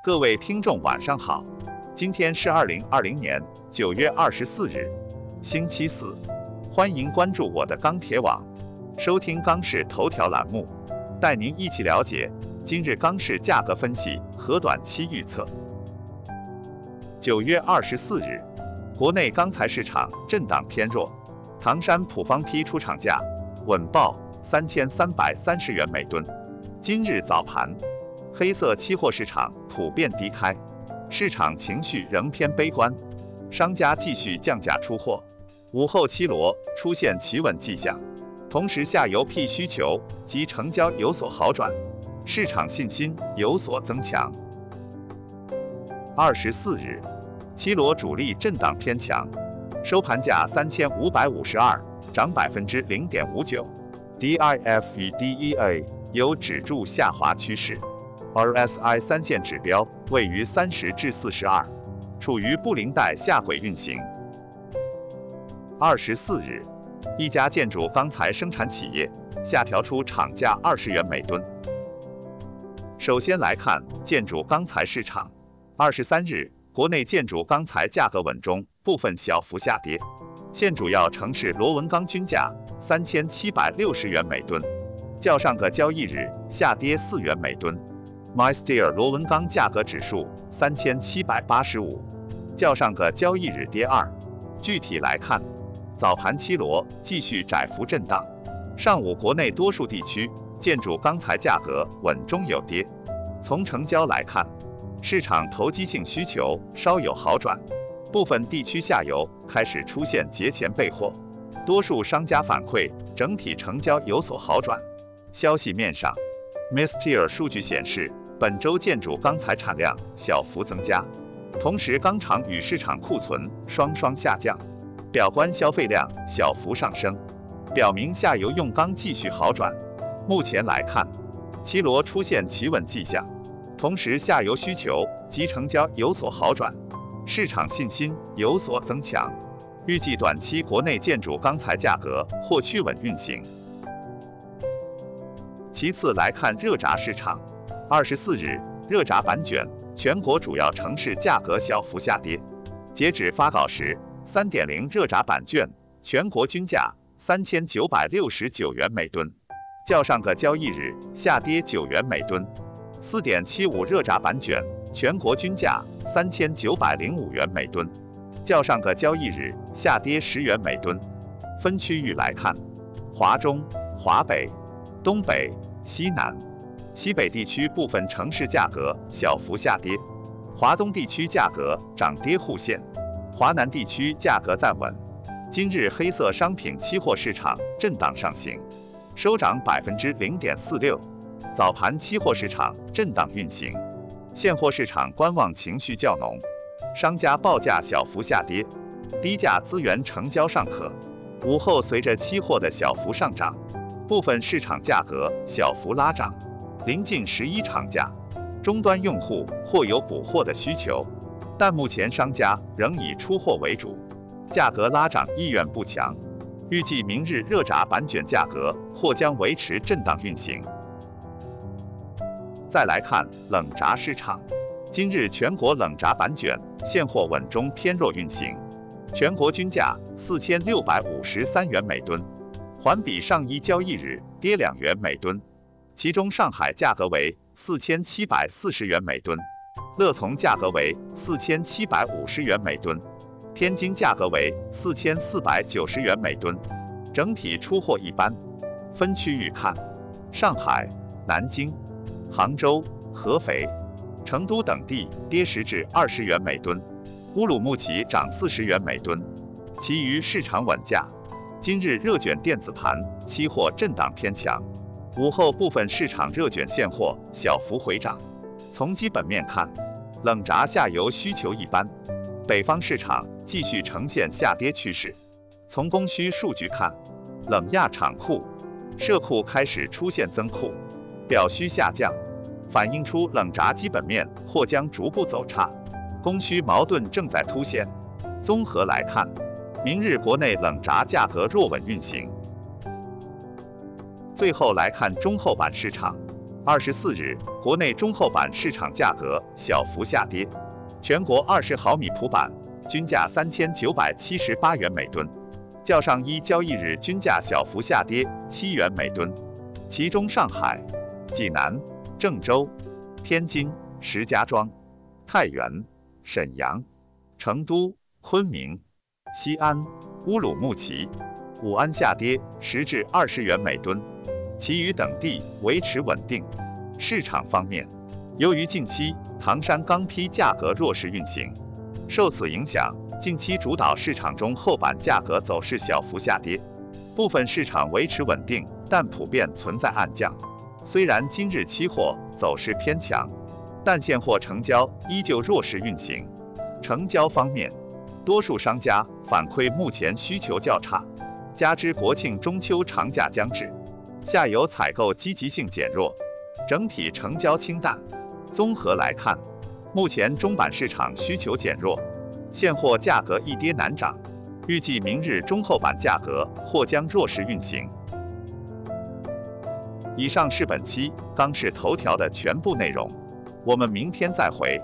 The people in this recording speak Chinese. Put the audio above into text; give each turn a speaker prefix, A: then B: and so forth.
A: 各位听众晚上好，今天是二零二零年九月二十四日，星期四，欢迎关注我的钢铁网，收听钢市头条栏目，带您一起了解今日钢市价格分析和短期预测。九月二十四日，国内钢材市场震荡偏弱，唐山普方坯出厂价稳报三千三百三十元每吨。今日早盘，黑色期货市场普遍低开，市场情绪仍偏悲观，商家继续降价出货。午后七罗出现企稳迹象，同时下游 P 需求及成交有所好转，市场信心有所增强。二十四日，七罗主力震荡偏强，收盘价三千五百五十二，涨百分之零点五九。DIF 与 DEA 有止住下滑趋势，RSI 三线指标位于三十至四十二，处于布林带下轨运行。二十四日，一家建筑钢材生产企业下调出厂价二十元每吨。首先来看建筑钢材市场，二十三日，国内建筑钢材价格稳中，部分小幅下跌。现主要城市螺纹钢均价三千七百六十元每吨，较上个交易日下跌四元每吨。MySteel 螺纹钢价格指数三千七百八十五，较上个交易日跌二。具体来看，早盘期螺继续窄幅震荡，上午国内多数地区建筑钢材价格稳中有跌。从成交来看，市场投机性需求稍有好转。部分地区下游开始出现节前备货，多数商家反馈整体成交有所好转。消息面上，Mysteel 数据显示，本周建筑钢材产量小幅增加，同时钢厂与市场库存双双下降，表观消费量小幅上升，表明下游用钢继续好转。目前来看，期螺出现企稳迹象，同时下游需求及成交有所好转。市场信心有所增强，预计短期国内建筑钢材价格或趋稳运行。其次来看热轧市场，二十四日热轧板卷全国主要城市价格小幅下跌，截止发稿时，三点零热轧板卷全国均价三千九百六十九元每吨，较上个交易日下跌九元每吨。四点七五热轧板卷全国均价。三千九百零五元每吨，较上个交易日下跌十元每吨。分区域来看，华中、华北、东北、西南、西北地区部分城市价格小幅下跌，华东地区价格涨跌互现，华南地区价格暂稳。今日黑色商品期货市场震荡上行，收涨百分之零点四六。早盘期货市场震荡运行。现货市场观望情绪较浓，商家报价小幅下跌，低价资源成交尚可。午后随着期货的小幅上涨，部分市场价格小幅拉涨。临近十一长假，终端用户或有补货的需求，但目前商家仍以出货为主，价格拉涨意愿不强。预计明日热轧板卷价格或将维持震荡运行。再来看冷轧市场，今日全国冷轧板卷现货稳中偏弱运行，全国均价四千六百五十三元每吨，环比上一交易日跌两元每吨。其中上海价格为四千七百四十元每吨，乐从价格为四千七百五十元每吨，天津价格为四千四百九十元每吨。整体出货一般。分区域看，上海、南京。杭州、合肥、成都等地跌十至二十元每吨，乌鲁木齐涨四十元每吨，其余市场稳价。今日热卷电子盘期货震荡偏强，午后部分市场热卷现货小幅回涨。从基本面看，冷轧下游需求一般，北方市场继续呈现下跌趋势。从供需数据看，冷轧厂库、社库开始出现增库。表需下降，反映出冷轧基本面或将逐步走差，供需矛盾正在凸显。综合来看，明日国内冷轧价格弱稳运行。最后来看中厚板市场，二十四日，国内中厚板市场价格小幅下跌，全国二十毫米普板均价三千九百七十八元每吨，较上一交易日均价小幅下跌七元每吨。其中，上海、济南、郑州、天津、石家庄、太原、沈阳、成都、昆明、西安、乌鲁木齐、武安下跌十至二十元每吨。其余等地维持稳定。市场方面，由于近期唐山钢坯价格弱势运行，受此影响，近期主导市场中厚板价格走势小幅下跌，部分市场维持稳定，但普遍存在暗降。虽然今日期货走势偏强，但现货成交依旧弱势运行。成交方面，多数商家反馈目前需求较差，加之国庆中秋长假将至。下游采购积极性减弱，整体成交清淡。综合来看，目前中板市场需求减弱，现货价格一跌难涨，预计明日中厚板价格或将弱势运行。以上是本期钢市头条的全部内容，我们明天再会。